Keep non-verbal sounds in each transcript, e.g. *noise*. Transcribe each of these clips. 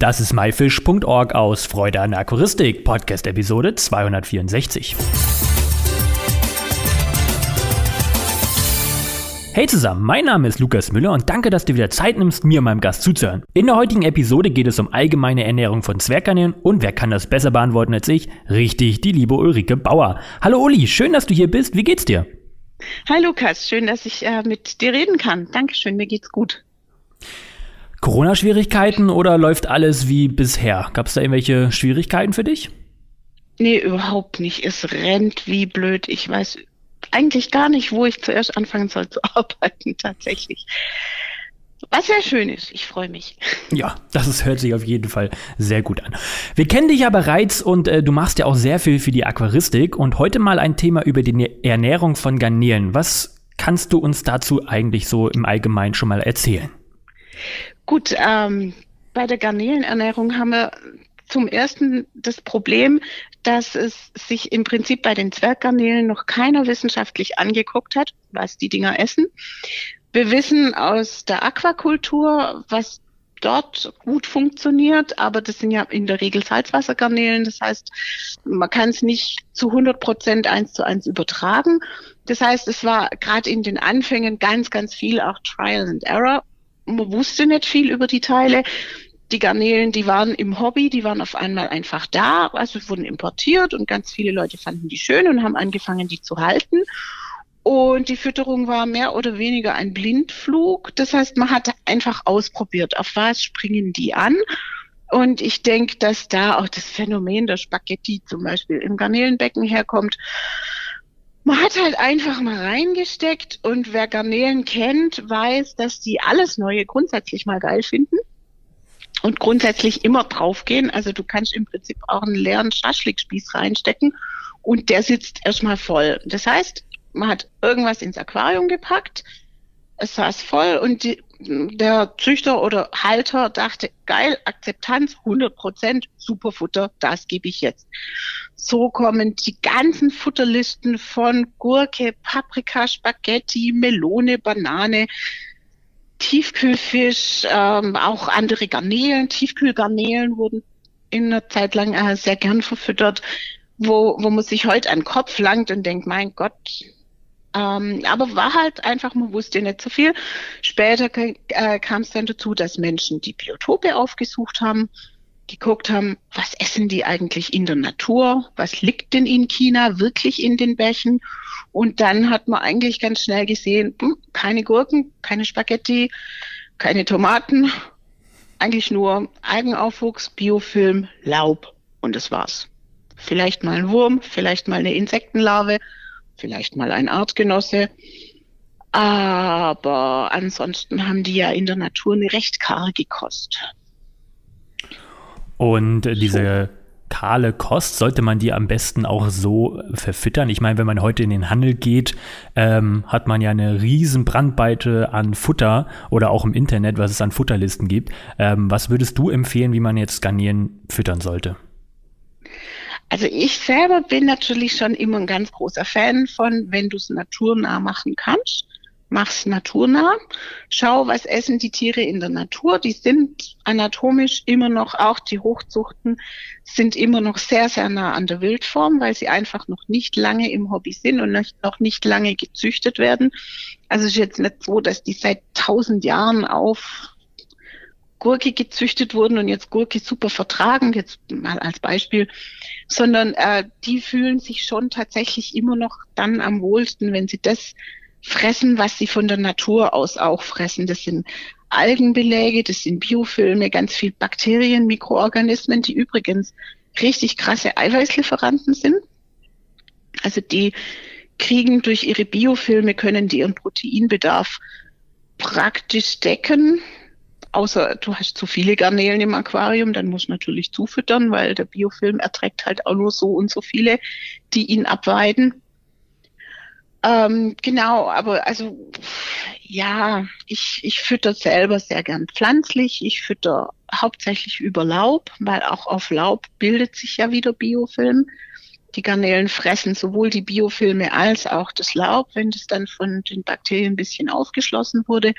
Das ist myfish.org aus Freude an Aquaristik, Podcast Episode 264. Hey zusammen, mein Name ist Lukas Müller und danke, dass du wieder Zeit nimmst, mir und meinem Gast zuzuhören. In der heutigen Episode geht es um allgemeine Ernährung von Zwergkanälen und wer kann das besser beantworten als ich? Richtig, die liebe Ulrike Bauer. Hallo Uli, schön, dass du hier bist. Wie geht's dir? Hi Lukas, schön, dass ich äh, mit dir reden kann. Dankeschön, mir geht's gut. Corona-Schwierigkeiten oder läuft alles wie bisher? Gab es da irgendwelche Schwierigkeiten für dich? Nee, überhaupt nicht. Es rennt wie blöd. Ich weiß eigentlich gar nicht, wo ich zuerst anfangen soll zu *laughs* arbeiten, tatsächlich. Was sehr schön ist. Ich freue mich. *laughs* Ja, das ist, hört sich auf jeden Fall sehr gut an. Wir kennen dich ja bereits und äh, du machst ja auch sehr viel für die Aquaristik und heute mal ein Thema über die Ernährung von Garnelen. Was kannst du uns dazu eigentlich so im Allgemeinen schon mal erzählen? Gut, ähm, bei der Garnelenernährung haben wir zum ersten das Problem, dass es sich im Prinzip bei den Zwerggarnelen noch keiner wissenschaftlich angeguckt hat, was die Dinger essen. Wir wissen aus der Aquakultur, was dort gut funktioniert, aber das sind ja in der Regel Salzwassergarnelen. Das heißt, man kann es nicht zu 100 Prozent eins zu eins übertragen. Das heißt, es war gerade in den Anfängen ganz, ganz viel auch Trial and Error. Man wusste nicht viel über die Teile die Garnelen, die waren im Hobby, die waren auf einmal einfach da, also wurden importiert und ganz viele Leute fanden die schön und haben angefangen, die zu halten. Und die Fütterung war mehr oder weniger ein Blindflug. Das heißt, man hat einfach ausprobiert, auf was springen die an. Und ich denke, dass da auch das Phänomen der Spaghetti zum Beispiel im Garnelenbecken herkommt. Man hat halt einfach mal reingesteckt und wer Garnelen kennt, weiß, dass die alles Neue grundsätzlich mal geil finden und grundsätzlich immer draufgehen. Also du kannst im Prinzip auch einen leeren Schaschlikspieß reinstecken und der sitzt erstmal voll. Das heißt, man hat irgendwas ins Aquarium gepackt, es saß voll und die, der Züchter oder Halter dachte, geil, Akzeptanz, 100 Prozent, super Futter, das gebe ich jetzt. So kommen die ganzen Futterlisten von Gurke, Paprika, Spaghetti, Melone, Banane, Tiefkühlfisch, ähm, auch andere Garnelen, Tiefkühlgarnelen wurden in einer Zeit lang äh, sehr gern verfüttert, wo, wo man sich heute an den Kopf langt und denkt, mein Gott, ähm, aber war halt einfach, man wusste nicht so viel. Später äh, kam es dann dazu, dass Menschen die Biotope aufgesucht haben, geguckt haben, was essen die eigentlich in der Natur, was liegt denn in China wirklich in den Bächen. Und dann hat man eigentlich ganz schnell gesehen, hm, keine Gurken, keine Spaghetti, keine Tomaten, eigentlich nur Algenaufwuchs, Biofilm, Laub und das war's. Vielleicht mal ein Wurm, vielleicht mal eine Insektenlarve, vielleicht mal ein Artgenosse. Aber ansonsten haben die ja in der Natur eine recht karge Kost. Und diese kahle Kost sollte man die am besten auch so verfüttern. Ich meine, wenn man heute in den Handel geht, ähm, hat man ja eine riesen Brandweite an Futter oder auch im Internet, was es an Futterlisten gibt. Ähm, was würdest du empfehlen, wie man jetzt Garnieren füttern sollte? Also ich selber bin natürlich schon immer ein ganz großer Fan von, wenn du es naturnah machen kannst mach's naturnah. Schau, was essen die Tiere in der Natur. Die sind anatomisch immer noch, auch die Hochzuchten sind immer noch sehr, sehr nah an der Wildform, weil sie einfach noch nicht lange im Hobby sind und noch nicht lange gezüchtet werden. Also es ist jetzt nicht so, dass die seit tausend Jahren auf Gurke gezüchtet wurden und jetzt Gurke super vertragen, jetzt mal als Beispiel, sondern äh, die fühlen sich schon tatsächlich immer noch dann am wohlsten, wenn sie das fressen, was sie von der Natur aus auch fressen. Das sind Algenbeläge, das sind Biofilme, ganz viel Bakterien, Mikroorganismen, die übrigens richtig krasse Eiweißlieferanten sind. Also die kriegen durch ihre Biofilme, können die ihren Proteinbedarf praktisch decken. Außer du hast zu viele Garnelen im Aquarium, dann musst du natürlich zufüttern, weil der Biofilm erträgt halt auch nur so und so viele, die ihn abweiden. Ähm, genau, aber also ja, ich, ich fütter selber sehr gern pflanzlich. Ich fütter hauptsächlich über Laub, weil auch auf Laub bildet sich ja wieder Biofilm. Die Garnelen fressen sowohl die Biofilme als auch das Laub, wenn das dann von den Bakterien ein bisschen aufgeschlossen wurde.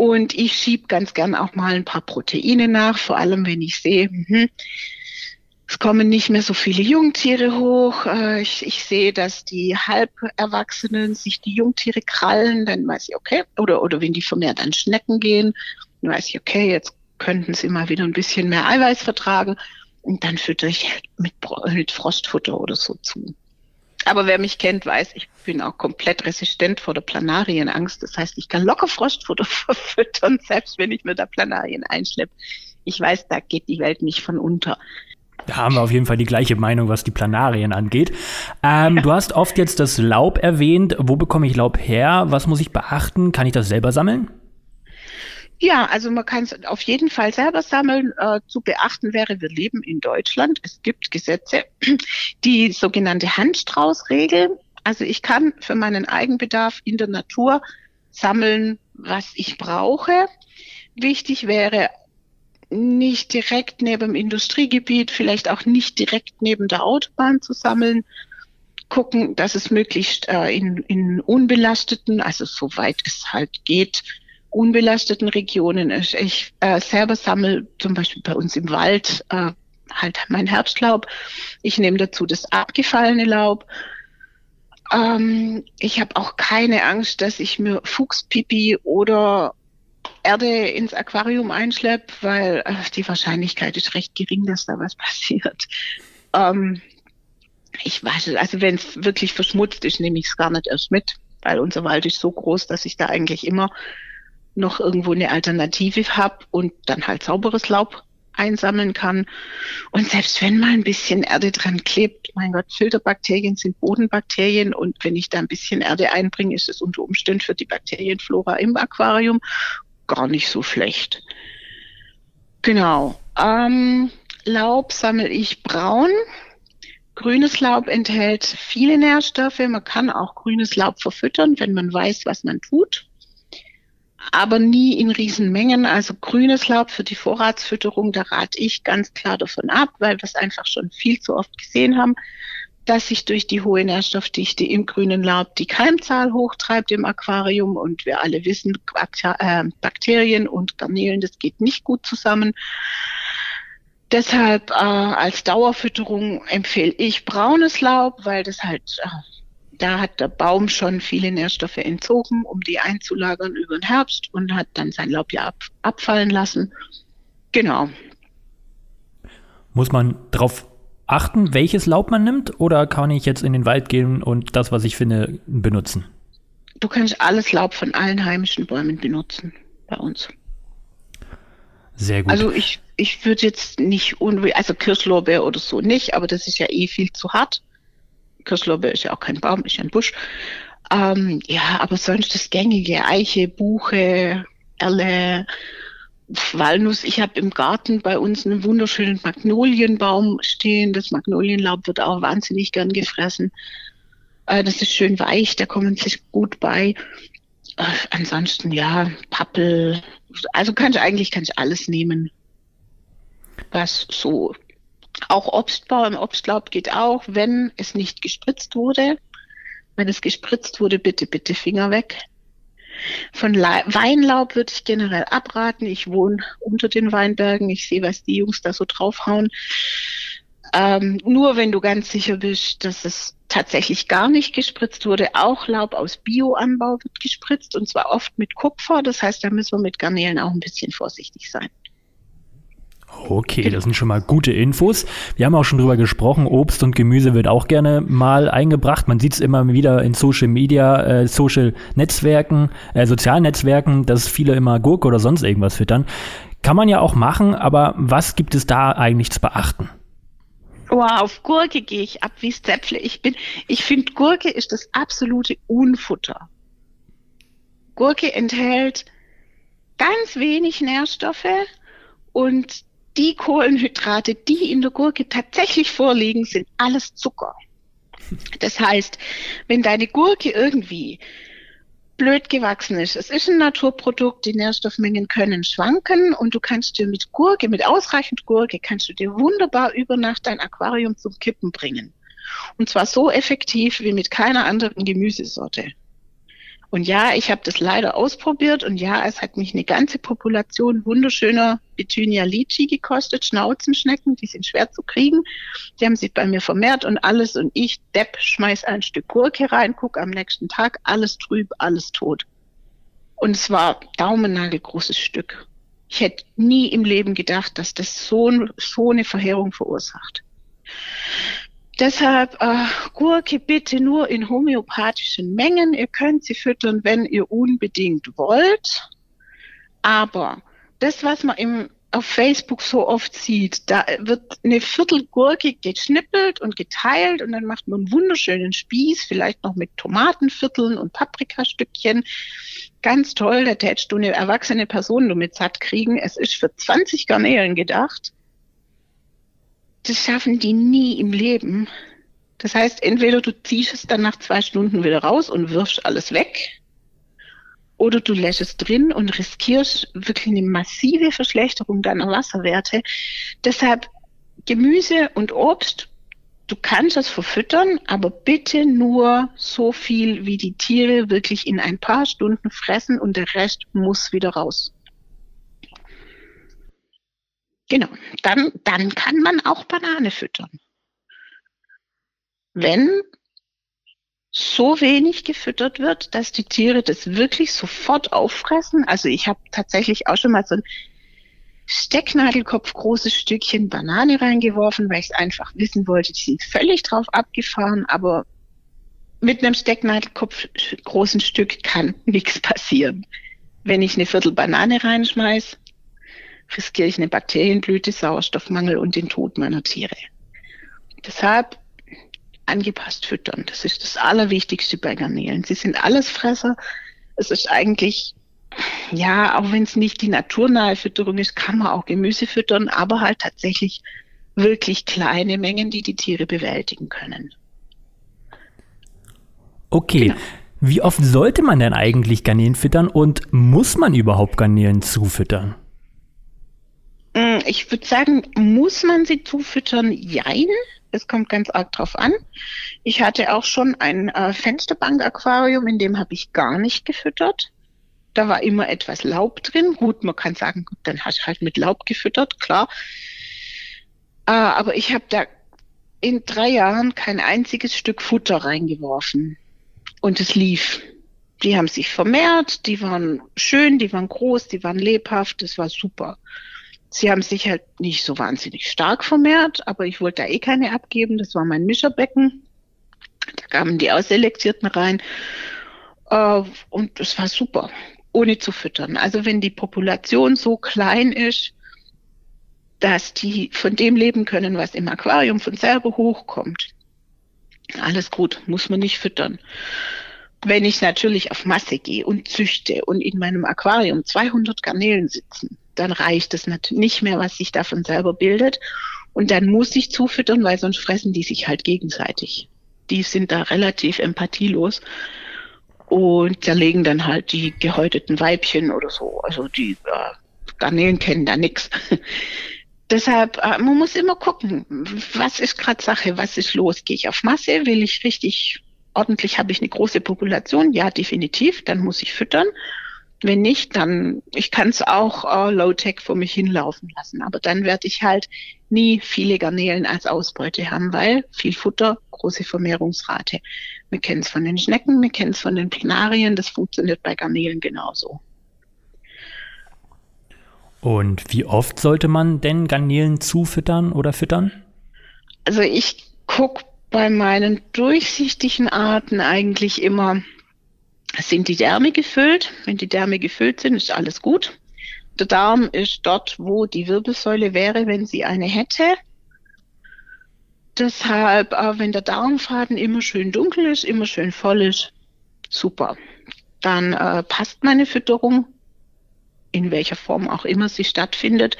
Und ich schiebe ganz gern auch mal ein paar Proteine nach, vor allem wenn ich sehe, mh, es kommen nicht mehr so viele Jungtiere hoch. Äh, ich, ich sehe, dass die Halberwachsenen sich die Jungtiere krallen, dann weiß ich, okay, oder, oder wenn die vermehrt an Schnecken gehen, dann weiß ich, okay, jetzt könnten sie mal wieder ein bisschen mehr Eiweiß vertragen. Und dann füttere ich mit, mit Frostfutter oder so zu. Aber wer mich kennt, weiß, ich bin auch komplett resistent vor der Planarienangst. Das heißt, ich kann locker Frostfutter *laughs* verfüttern, selbst wenn ich mir da Planarien einschleppe. Ich weiß, da geht die Welt nicht von unter. Da haben wir auf jeden Fall die gleiche Meinung, was die Planarien angeht. Ähm, ja. Du hast oft jetzt das Laub erwähnt. Wo bekomme ich Laub her? Was muss ich beachten? Kann ich das selber sammeln? Ja, also man kann es auf jeden Fall selber sammeln. Äh, zu beachten wäre, wir leben in Deutschland. Es gibt Gesetze, *clears throat* die sogenannte Handstraußregel. Also ich kann für meinen Eigenbedarf in der Natur sammeln, was ich brauche. Wichtig wäre nicht direkt neben dem Industriegebiet, vielleicht auch nicht direkt neben der Autobahn zu sammeln. Gucken, dass es möglichst äh, in, in unbelasteten, also soweit es halt geht, unbelasteten Regionen ist. Ich äh, selber sammle zum Beispiel bei uns im Wald äh, halt mein Herbstlaub. Ich nehme dazu das abgefallene Laub. Ähm, ich habe auch keine Angst, dass ich mir Fuchspipi oder Erde ins Aquarium einschleppe, weil äh, die Wahrscheinlichkeit ist recht gering, dass da was *laughs* passiert. Ähm, ich weiß, also wenn es wirklich verschmutzt ist, nehme ich es gar nicht erst mit, weil unser Wald ist so groß, dass ich da eigentlich immer noch irgendwo eine Alternative habe und dann halt sauberes Laub einsammeln kann. Und selbst wenn mal ein bisschen Erde dran klebt, mein Gott, Filterbakterien sind Bodenbakterien und wenn ich da ein bisschen Erde einbringe, ist es unter Umständen für die Bakterienflora im Aquarium gar nicht so schlecht. Genau. Ähm, Laub sammle ich braun. Grünes Laub enthält viele Nährstoffe. Man kann auch grünes Laub verfüttern, wenn man weiß, was man tut aber nie in Riesenmengen. Also grünes Laub für die Vorratsfütterung, da rate ich ganz klar davon ab, weil wir es einfach schon viel zu oft gesehen haben, dass sich durch die hohe Nährstoffdichte im grünen Laub die Keimzahl hochtreibt im Aquarium und wir alle wissen, äh, Bakterien und Garnelen, das geht nicht gut zusammen. Deshalb äh, als Dauerfütterung empfehle ich braunes Laub, weil das halt äh, da hat der Baum schon viele Nährstoffe entzogen, um die einzulagern über den Herbst und hat dann sein Laub ja ab, abfallen lassen. Genau. Muss man darauf achten, welches Laub man nimmt, oder kann ich jetzt in den Wald gehen und das, was ich finde, benutzen? Du kannst alles Laub von allen heimischen Bäumen benutzen bei uns. Sehr gut. Also ich, ich würde jetzt nicht, also Kirschlorbeer oder so nicht, aber das ist ja eh viel zu hart. Kirschlorbeer ist ja auch kein Baum, ist ja ein Busch. Ähm, ja, aber sonst das gängige Eiche, Buche, Erle, Walnuss. Ich habe im Garten bei uns einen wunderschönen Magnolienbaum stehen. Das Magnolienlaub wird auch wahnsinnig gern gefressen. Äh, das ist schön weich, da kommen sich gut bei. Äh, ansonsten ja, Pappel. Also kann ich eigentlich kann ich alles nehmen, was so auch Obstbau im Obstlaub geht auch, wenn es nicht gespritzt wurde. Wenn es gespritzt wurde, bitte, bitte Finger weg. Von La Weinlaub würde ich generell abraten. Ich wohne unter den Weinbergen. Ich sehe, was die Jungs da so draufhauen. Ähm, nur wenn du ganz sicher bist, dass es tatsächlich gar nicht gespritzt wurde. Auch Laub aus Bioanbau wird gespritzt und zwar oft mit Kupfer. Das heißt, da müssen wir mit Garnelen auch ein bisschen vorsichtig sein. Okay, das sind schon mal gute Infos. Wir haben auch schon drüber gesprochen, Obst und Gemüse wird auch gerne mal eingebracht. Man sieht es immer wieder in Social Media, äh, Social Netzwerken, äh, sozialen Netzwerken, dass viele immer Gurke oder sonst irgendwas füttern. Kann man ja auch machen, aber was gibt es da eigentlich zu beachten? Oh, auf Gurke gehe ich ab wie Zäpfle. Ich bin, ich finde Gurke ist das absolute Unfutter. Gurke enthält ganz wenig Nährstoffe und die Kohlenhydrate, die in der Gurke tatsächlich vorliegen, sind alles Zucker. Das heißt, wenn deine Gurke irgendwie blöd gewachsen ist, es ist ein Naturprodukt, die Nährstoffmengen können schwanken und du kannst dir mit Gurke, mit ausreichend Gurke, kannst du dir wunderbar über Nacht dein Aquarium zum Kippen bringen. Und zwar so effektiv wie mit keiner anderen Gemüsesorte. Und ja, ich habe das leider ausprobiert und ja, es hat mich eine ganze Population wunderschöner Betunia lychee gekostet, Schnauzenschnecken, die sind schwer zu kriegen. Die haben sich bei mir vermehrt und alles und ich, Depp, schmeiß ein Stück Gurke rein, guck am nächsten Tag, alles trüb, alles tot. Und es war daumennagelgroßes Stück. Ich hätte nie im Leben gedacht, dass das so, so eine Verheerung verursacht. Deshalb äh, Gurke bitte nur in homöopathischen Mengen. Ihr könnt sie füttern, wenn ihr unbedingt wollt. Aber das, was man im, auf Facebook so oft sieht, da wird eine Viertelgurke geschnippelt und geteilt und dann macht man einen wunderschönen Spieß, vielleicht noch mit Tomatenvierteln und Paprikastückchen. Ganz toll, da tätst du eine erwachsene Person damit satt kriegen. Es ist für 20 Garnelen gedacht das schaffen die nie im Leben. Das heißt, entweder du ziehst es dann nach zwei Stunden wieder raus und wirfst alles weg, oder du lässt es drin und riskierst wirklich eine massive Verschlechterung deiner Wasserwerte. Deshalb Gemüse und Obst, du kannst es verfüttern, aber bitte nur so viel, wie die Tiere wirklich in ein paar Stunden fressen und der Rest muss wieder raus. Genau, dann, dann kann man auch Banane füttern. Wenn so wenig gefüttert wird, dass die Tiere das wirklich sofort auffressen. Also ich habe tatsächlich auch schon mal so ein Stecknadelkopf großes Stückchen Banane reingeworfen, weil ich es einfach wissen wollte. Die sind völlig drauf abgefahren, aber mit einem Stecknadelkopf großen Stück kann *laughs* nichts passieren. Wenn ich eine Viertel Banane reinschmeiß, riskiere ich eine Bakterienblüte, Sauerstoffmangel und den Tod meiner Tiere. Deshalb angepasst füttern. Das ist das Allerwichtigste bei Garnelen. Sie sind Allesfresser. Es ist eigentlich, ja, auch wenn es nicht die naturnahe Fütterung ist, kann man auch Gemüse füttern, aber halt tatsächlich wirklich kleine Mengen, die die Tiere bewältigen können. Okay. Genau. Wie oft sollte man denn eigentlich Garnelen füttern und muss man überhaupt Garnelen zufüttern? Mm, ich würde sagen, muss man sie zufüttern? Jein. Es kommt ganz arg drauf an. Ich hatte auch schon ein äh, Fensterbank-Aquarium, in dem habe ich gar nicht gefüttert. Da war immer etwas Laub drin. Gut, man kann sagen, gut, dann hast du halt mit Laub gefüttert, klar. Äh, aber ich habe da in drei Jahren kein einziges Stück Futter reingeworfen. Und es lief. Die haben sich vermehrt, die waren schön, die waren groß, die waren lebhaft, das war super. Sie haben sich halt nicht so wahnsinnig stark vermehrt, aber ich wollte da eh keine abgeben. Das war mein Mischerbecken. Da kamen die Ausselektierten rein. Äh, und das war super, ohne zu füttern. Also wenn die Population so klein ist, dass die von dem leben können, was im Aquarium von selber hochkommt. Alles gut, muss man nicht füttern. Wenn ich natürlich auf Masse gehe und züchte und in meinem Aquarium 200 Garnelen sitzen, dann reicht es nicht mehr, was sich davon selber bildet. Und dann muss ich zufüttern, weil sonst fressen die sich halt gegenseitig. Die sind da relativ empathielos und zerlegen dann halt die gehäuteten Weibchen oder so. Also die äh, Garnelen kennen da nichts. *laughs* Deshalb, äh, man muss immer gucken, was ist gerade Sache, was ist los? Gehe ich auf Masse? Will ich richtig ordentlich, habe ich eine große Population? Ja, definitiv, dann muss ich füttern. Wenn nicht, dann, ich kann es auch äh, Low-Tech vor mich hinlaufen lassen. Aber dann werde ich halt nie viele Garnelen als Ausbeute haben, weil viel Futter, große Vermehrungsrate. Wir kennen es von den Schnecken, wir kennen es von den Plenarien, das funktioniert bei Garnelen genauso. Und wie oft sollte man denn Garnelen zufüttern oder füttern? Also ich gucke bei meinen durchsichtigen Arten eigentlich immer sind die Därme gefüllt. Wenn die Därme gefüllt sind, ist alles gut. Der Darm ist dort, wo die Wirbelsäule wäre, wenn sie eine hätte. Deshalb, wenn der Darmfaden immer schön dunkel ist, immer schön voll ist, super. Dann äh, passt meine Fütterung, in welcher Form auch immer sie stattfindet.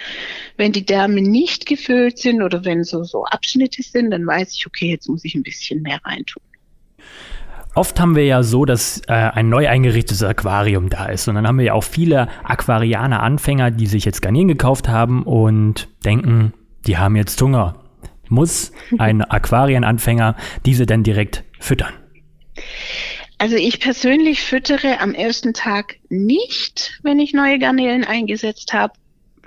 Wenn die Därme nicht gefüllt sind oder wenn so, so Abschnitte sind, dann weiß ich, okay, jetzt muss ich ein bisschen mehr reintun. Oft haben wir ja so, dass äh, ein neu eingerichtetes Aquarium da ist. Und dann haben wir ja auch viele Aquarianer-Anfänger, die sich jetzt Garnelen gekauft haben und denken, die haben jetzt Hunger. Muss ein *laughs* Aquarienanfänger diese denn direkt füttern? Also ich persönlich füttere am ersten Tag nicht, wenn ich neue Garnelen eingesetzt habe.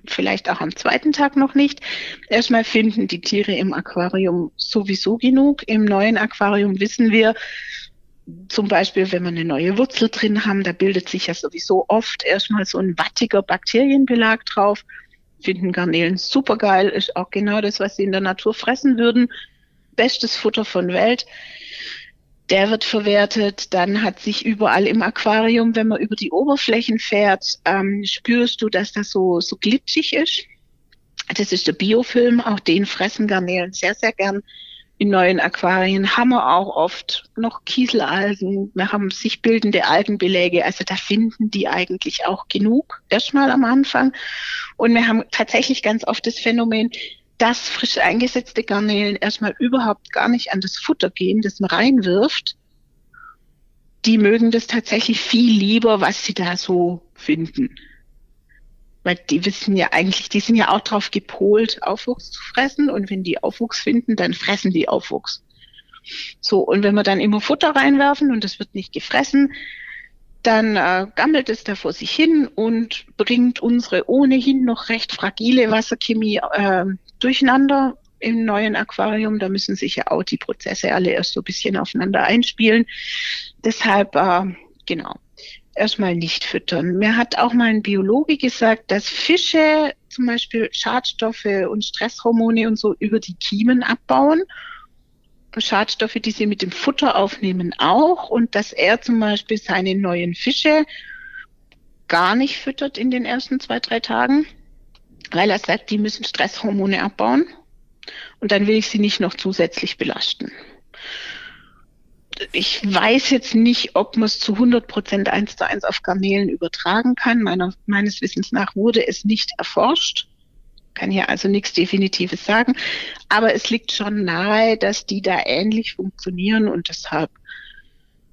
Vielleicht auch am zweiten Tag noch nicht. Erstmal finden die Tiere im Aquarium sowieso genug. Im neuen Aquarium wissen wir, zum Beispiel, wenn wir eine neue Wurzel drin haben, da bildet sich ja sowieso oft erstmal so ein wattiger Bakterienbelag drauf. Finden Garnelen super geil, ist auch genau das, was sie in der Natur fressen würden. Bestes Futter von Welt der wird verwertet. Dann hat sich überall im Aquarium, wenn man über die Oberflächen fährt, ähm, spürst du, dass das so, so glitschig ist. Das ist der Biofilm, auch den fressen Garnelen sehr, sehr gern. In neuen Aquarien haben wir auch oft noch Kieselalgen. Wir haben sich bildende Algenbeläge. Also da finden die eigentlich auch genug, erstmal am Anfang. Und wir haben tatsächlich ganz oft das Phänomen, dass frisch eingesetzte Garnelen erstmal überhaupt gar nicht an das Futter gehen, das man reinwirft. Die mögen das tatsächlich viel lieber, was sie da so finden. Weil die wissen ja eigentlich, die sind ja auch drauf gepolt, Aufwuchs zu fressen. Und wenn die Aufwuchs finden, dann fressen die Aufwuchs. So, und wenn wir dann immer Futter reinwerfen und das wird nicht gefressen, dann äh, gammelt es da vor sich hin und bringt unsere ohnehin noch recht fragile Wasserchemie äh, durcheinander im neuen Aquarium. Da müssen sich ja auch die Prozesse alle erst so ein bisschen aufeinander einspielen. Deshalb, äh, genau, erstmal nicht füttern. Mir hat auch mal ein Biologe gesagt, dass Fische zum Beispiel Schadstoffe und Stresshormone und so über die Kiemen abbauen Schadstoffe, die sie mit dem Futter aufnehmen, auch. Und dass er zum Beispiel seine neuen Fische gar nicht füttert in den ersten zwei, drei Tagen, weil er sagt, die müssen Stresshormone abbauen. Und dann will ich sie nicht noch zusätzlich belasten. Ich weiß jetzt nicht, ob man es zu 100 Prozent eins zu eins auf Garnelen übertragen kann. Meiner, meines Wissens nach wurde es nicht erforscht kann hier also nichts Definitives sagen, aber es liegt schon nahe, dass die da ähnlich funktionieren und deshalb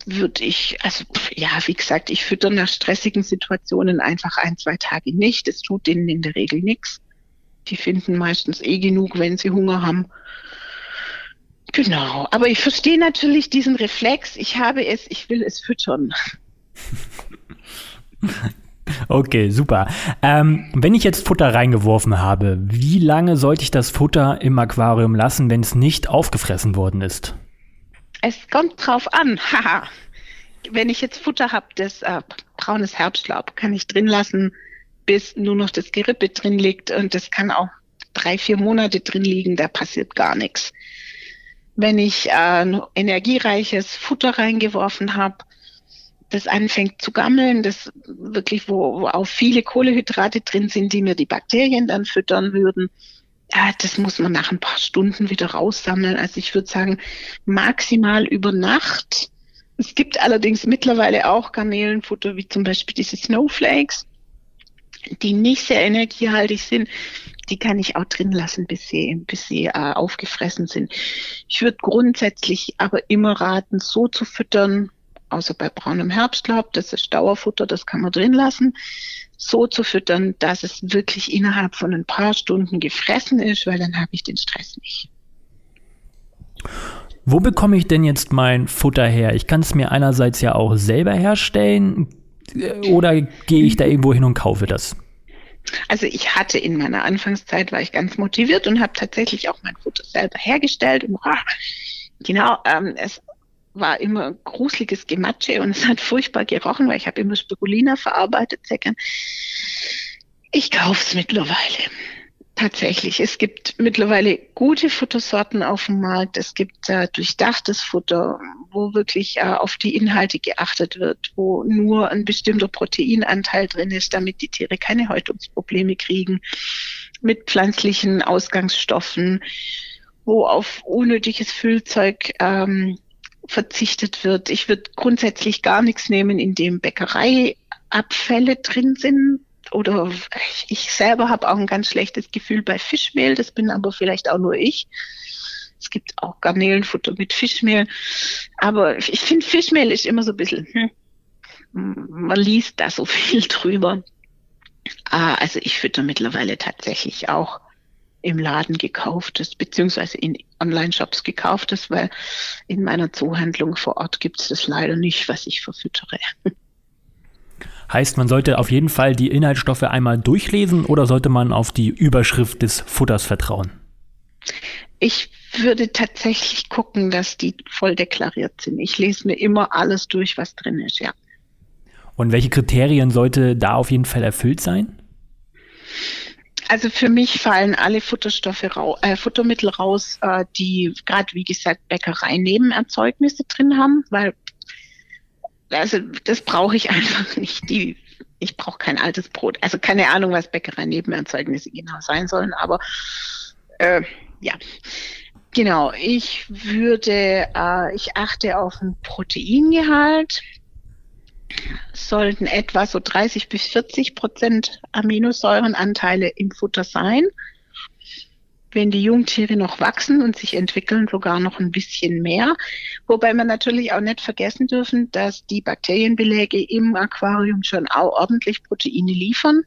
würde ich, also ja, wie gesagt, ich fütter nach stressigen Situationen einfach ein, zwei Tage nicht. Es tut denen in der Regel nichts. Die finden meistens eh genug, wenn sie Hunger haben. Genau, aber ich verstehe natürlich diesen Reflex. Ich habe es, ich will es füttern. Okay, super. Ähm, wenn ich jetzt Futter reingeworfen habe, wie lange sollte ich das Futter im Aquarium lassen, wenn es nicht aufgefressen worden ist? Es kommt drauf an. *laughs* Haha. wenn ich jetzt Futter habe, das äh, braunes Herbstlaub, kann ich drin lassen, bis nur noch das Gerippe drin liegt und das kann auch drei, vier Monate drin liegen, da passiert gar nichts. Wenn ich äh, energiereiches Futter reingeworfen habe, das anfängt zu gammeln, das wirklich, wo, wo auch viele Kohlehydrate drin sind, die mir die Bakterien dann füttern würden. Ja, das muss man nach ein paar Stunden wieder raussammeln. Also ich würde sagen, maximal über Nacht. Es gibt allerdings mittlerweile auch Garnelenfutter, wie zum Beispiel diese Snowflakes, die nicht sehr energiehaltig sind. Die kann ich auch drin lassen, bis sie, bis sie äh, aufgefressen sind. Ich würde grundsätzlich aber immer raten, so zu füttern, außer bei braunem Herbstlaub, das ist Dauerfutter, das kann man drin lassen, so zu füttern, dass es wirklich innerhalb von ein paar Stunden gefressen ist, weil dann habe ich den Stress nicht. Wo bekomme ich denn jetzt mein Futter her? Ich kann es mir einerseits ja auch selber herstellen oder gehe ich da irgendwo hin und kaufe das? Also ich hatte in meiner Anfangszeit, war ich ganz motiviert und habe tatsächlich auch mein Futter selber hergestellt. Und, ah, genau, ähm, es war immer gruseliges Gematsche und es hat furchtbar gerochen, weil ich habe immer Spirulina verarbeitet, Säckern. Ich kaufe es mittlerweile. Tatsächlich. Es gibt mittlerweile gute Futtersorten auf dem Markt. Es gibt äh, durchdachtes Futter, wo wirklich äh, auf die Inhalte geachtet wird, wo nur ein bestimmter Proteinanteil drin ist, damit die Tiere keine Häutungsprobleme kriegen, mit pflanzlichen Ausgangsstoffen, wo auf unnötiges Füllzeug ähm, verzichtet wird. Ich würde grundsätzlich gar nichts nehmen, in dem Bäckereiabfälle drin sind. Oder ich selber habe auch ein ganz schlechtes Gefühl bei Fischmehl. Das bin aber vielleicht auch nur ich. Es gibt auch Garnelenfutter mit Fischmehl. Aber ich finde, Fischmehl ist immer so ein bisschen, hm, man liest da so *laughs* viel drüber. Ah, also ich fütter mittlerweile tatsächlich auch im Laden gekauftes, beziehungsweise in Online-Shops gekauftes, weil in meiner Zoohandlung vor Ort gibt es das leider nicht, was ich verfüttere. *laughs* Heißt, man sollte auf jeden Fall die Inhaltsstoffe einmal durchlesen oder sollte man auf die Überschrift des Futters vertrauen? Ich würde tatsächlich gucken, dass die voll deklariert sind. Ich lese mir immer alles durch, was drin ist, ja. Und welche Kriterien sollte da auf jeden Fall erfüllt sein? Also für mich fallen alle Futterstoffe äh, Futtermittel raus, äh, die gerade wie gesagt Bäckerei-Nebenerzeugnisse drin haben, weil also das brauche ich *laughs* einfach nicht. Die, ich brauche kein altes Brot. Also keine Ahnung, was Bäckerei-Nebenerzeugnisse genau sein sollen, aber äh, ja. Genau, ich würde, äh, ich achte auf den Proteingehalt sollten etwa so 30 bis 40 Prozent Aminosäurenanteile im Futter sein. Wenn die Jungtiere noch wachsen und sich entwickeln, sogar noch ein bisschen mehr. Wobei man natürlich auch nicht vergessen dürfen, dass die Bakterienbeläge im Aquarium schon auch ordentlich Proteine liefern.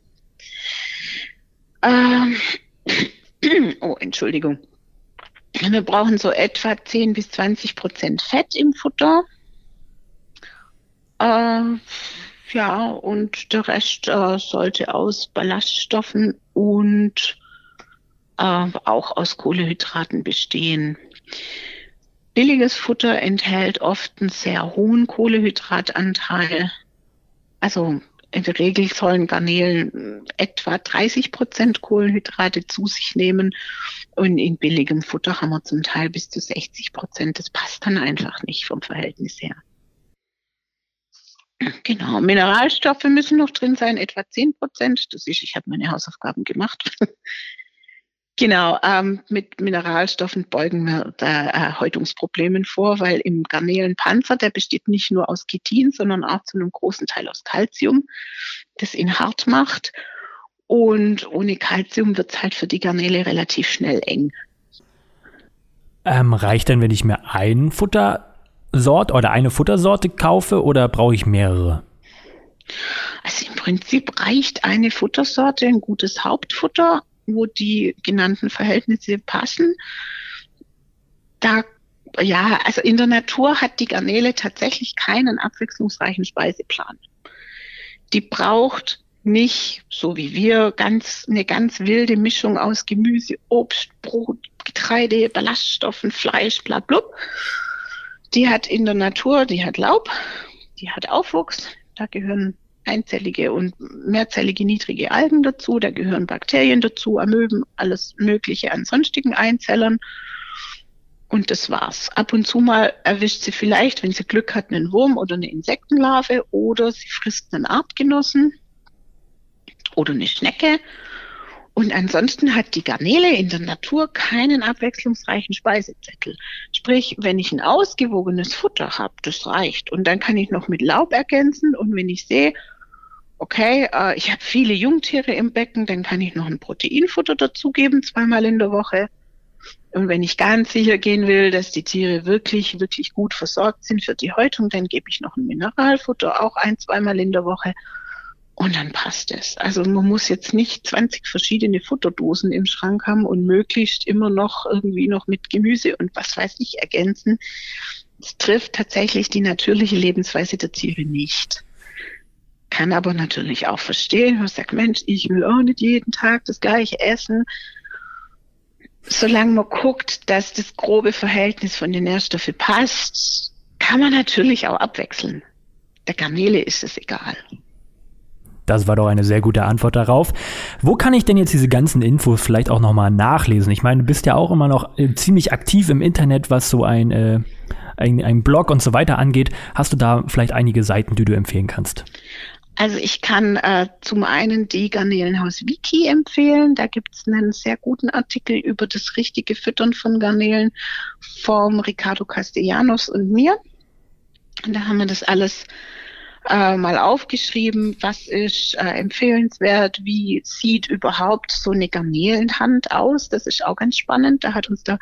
Ähm, *clears throat* oh, Entschuldigung. Wir brauchen so etwa 10 bis 20 Prozent Fett im Futter. Äh, ja, und der Rest äh, sollte aus Ballaststoffen und äh, auch aus Kohlehydraten bestehen. Billiges Futter enthält oft einen sehr hohen Kohlehydratanteil. Also in der Regel sollen Garnelen etwa 30 Prozent Kohlenhydrate zu sich nehmen. Und in billigem Futter haben wir zum Teil bis zu 60 Prozent. Das passt dann einfach nicht vom Verhältnis her. Genau, Mineralstoffe müssen noch drin sein, etwa 10 Prozent. Das ist, ich habe meine Hausaufgaben gemacht. Genau, ähm, mit Mineralstoffen beugen wir da äh, Häutungsproblemen vor, weil im Garnelenpanzer, der besteht nicht nur aus Chitin, sondern auch zu einem großen Teil aus Calcium, das ihn hart macht. Und ohne Calcium wird es halt für die Garnele relativ schnell eng. Ähm, reicht denn, wenn ich mir ein Futter Sort oder eine Futtersorte kaufe oder brauche ich mehrere? Also im Prinzip reicht eine Futtersorte, ein gutes Hauptfutter, wo die genannten Verhältnisse passen. Da, ja, also in der Natur hat die Garnele tatsächlich keinen abwechslungsreichen Speiseplan. Die braucht nicht, so wie wir, ganz, eine ganz wilde Mischung aus Gemüse, Obst, Brot, Getreide, Ballaststoffen, Fleisch, bla, bla, die hat in der Natur, die hat Laub, die hat Aufwuchs, da gehören einzellige und mehrzellige niedrige Algen dazu, da gehören Bakterien dazu, Amöben, alles Mögliche an sonstigen Einzellern. Und das war's. Ab und zu mal erwischt sie vielleicht, wenn sie Glück hat, einen Wurm oder eine Insektenlarve oder sie frisst einen Artgenossen oder eine Schnecke und ansonsten hat die Garnele in der Natur keinen abwechslungsreichen Speisezettel. Sprich, wenn ich ein ausgewogenes Futter habe, das reicht. Und dann kann ich noch mit Laub ergänzen. Und wenn ich sehe, okay, äh, ich habe viele Jungtiere im Becken, dann kann ich noch ein Proteinfutter dazugeben, zweimal in der Woche. Und wenn ich ganz sicher gehen will, dass die Tiere wirklich, wirklich gut versorgt sind für die Häutung, dann gebe ich noch ein Mineralfutter, auch ein, zweimal in der Woche. Und dann passt es. Also man muss jetzt nicht 20 verschiedene Futterdosen im Schrank haben und möglichst immer noch irgendwie noch mit Gemüse und was weiß ich ergänzen. Es trifft tatsächlich die natürliche Lebensweise der Tiere nicht. Kann aber natürlich auch verstehen, was sagt, Mensch, ich will auch nicht jeden Tag das gleiche essen. Solange man guckt, dass das grobe Verhältnis von den Nährstoffen passt, kann man natürlich auch abwechseln. Der Garnele ist es egal. Das war doch eine sehr gute Antwort darauf. Wo kann ich denn jetzt diese ganzen Infos vielleicht auch nochmal nachlesen? Ich meine, du bist ja auch immer noch äh, ziemlich aktiv im Internet, was so ein, äh, ein, ein Blog und so weiter angeht. Hast du da vielleicht einige Seiten, die du empfehlen kannst? Also ich kann äh, zum einen die Garnelenhaus Wiki empfehlen. Da gibt es einen sehr guten Artikel über das richtige Füttern von Garnelen vom Ricardo Castellanos und mir. Und da haben wir das alles äh, mal aufgeschrieben, was ist äh, empfehlenswert, wie sieht überhaupt so eine Garnelenhand aus. Das ist auch ganz spannend. Da hat uns der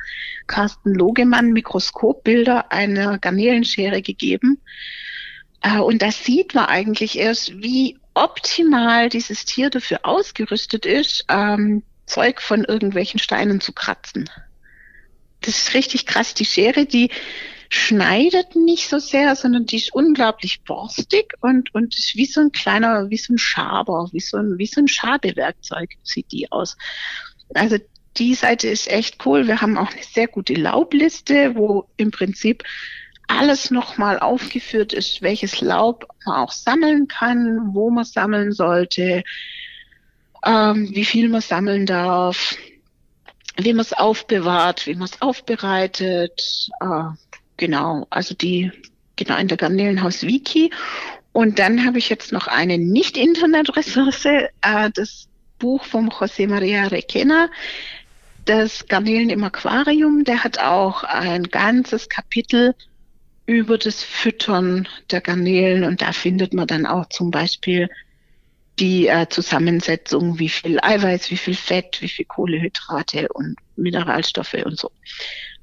Carsten Logemann Mikroskopbilder einer Garnelenschere gegeben. Äh, und da sieht man eigentlich erst, wie optimal dieses Tier dafür ausgerüstet ist, ähm, Zeug von irgendwelchen Steinen zu kratzen. Das ist richtig krass. Die Schere, die schneidet nicht so sehr, sondern die ist unglaublich borstig und, und ist wie so ein kleiner, wie so ein Schaber, wie so ein, wie so ein Schabewerkzeug sieht die aus. Also die Seite ist echt cool. Wir haben auch eine sehr gute Laubliste, wo im Prinzip alles nochmal aufgeführt ist, welches Laub man auch sammeln kann, wo man sammeln sollte, ähm, wie viel man sammeln darf, wie man es aufbewahrt, wie man es aufbereitet. Äh, genau, also die, genau in der Garnelenhaus Wiki. Und dann habe ich jetzt noch eine Nicht-Internet-Ressource, äh, das Buch vom José María Requena, das Garnelen im Aquarium. Der hat auch ein ganzes Kapitel über das Füttern der Garnelen und da findet man dann auch zum Beispiel die äh, Zusammensetzung, wie viel Eiweiß, wie viel Fett, wie viel Kohlehydrate und Mineralstoffe und so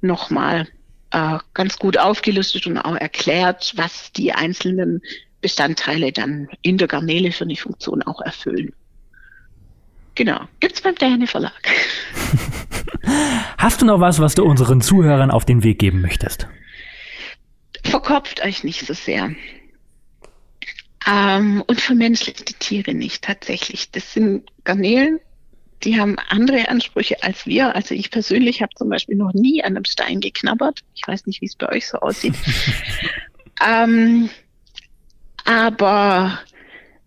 nochmal äh, ganz gut aufgelistet und auch erklärt, was die einzelnen Bestandteile dann in der Garnele für eine Funktion auch erfüllen. Genau, gibt's beim Däne Verlag. *laughs* Hast du noch was, was du unseren Zuhörern auf den Weg geben möchtest? Verkopft euch nicht so sehr. Ähm, und vermenschlicht die Tiere nicht tatsächlich. Das sind Garnelen, die haben andere Ansprüche als wir. Also ich persönlich habe zum Beispiel noch nie an einem Stein geknabbert. Ich weiß nicht, wie es bei euch so aussieht. *laughs* ähm, aber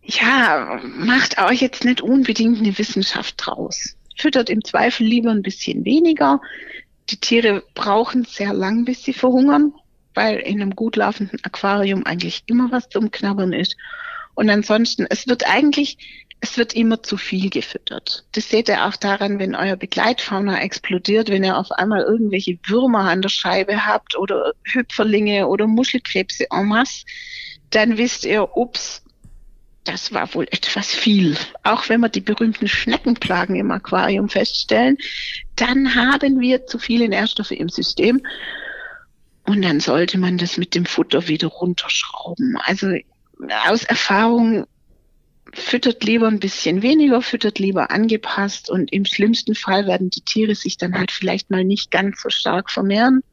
ja, macht euch jetzt nicht unbedingt eine Wissenschaft draus. Füttert im Zweifel lieber ein bisschen weniger. Die Tiere brauchen sehr lang, bis sie verhungern weil in einem gut laufenden Aquarium eigentlich immer was zum Knabbern ist. Und ansonsten, es wird eigentlich, es wird immer zu viel gefüttert. Das seht ihr auch daran, wenn euer Begleitfauna explodiert, wenn ihr auf einmal irgendwelche Würmer an der Scheibe habt oder Hüpferlinge oder Muschelkrebse en masse, dann wisst ihr, ups, das war wohl etwas viel. Auch wenn wir die berühmten Schneckenplagen im Aquarium feststellen, dann haben wir zu viele Nährstoffe im System und dann sollte man das mit dem Futter wieder runterschrauben. Also aus Erfahrung füttert lieber ein bisschen weniger, füttert lieber angepasst und im schlimmsten Fall werden die Tiere sich dann halt vielleicht mal nicht ganz so stark vermehren.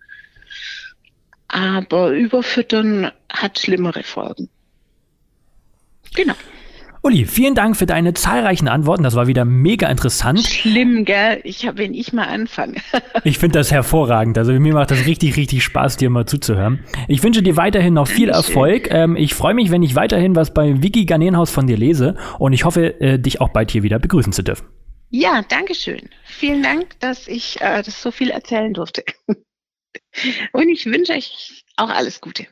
Aber überfüttern hat schlimmere Folgen. Genau. Uli, vielen Dank für deine zahlreichen Antworten. Das war wieder mega interessant. Schlimm, gell? Ich habe, wenn ich mal anfange. *laughs* ich finde das hervorragend. Also mir macht das richtig, richtig Spaß, dir mal zuzuhören. Ich wünsche dir weiterhin noch viel Dankeschön. Erfolg. Ähm, ich freue mich, wenn ich weiterhin was beim Wiki Garnerenhaus von dir lese und ich hoffe, äh, dich auch bald hier wieder begrüßen zu dürfen. Ja, danke schön. Vielen Dank, dass ich äh, das so viel erzählen durfte. *laughs* und ich wünsche euch auch alles Gute.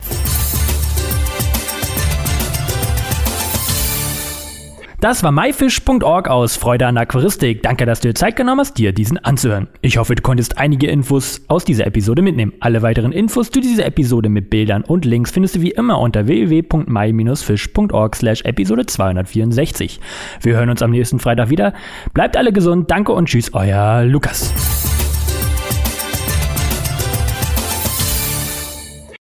Das war myfish.org aus Freude an Aquaristik. Danke, dass du dir Zeit genommen hast, dir diesen anzuhören. Ich hoffe, du konntest einige Infos aus dieser Episode mitnehmen. Alle weiteren Infos zu dieser Episode mit Bildern und Links findest du wie immer unter www.my-fish.org slash Episode 264. Wir hören uns am nächsten Freitag wieder. Bleibt alle gesund, danke und tschüss, euer Lukas.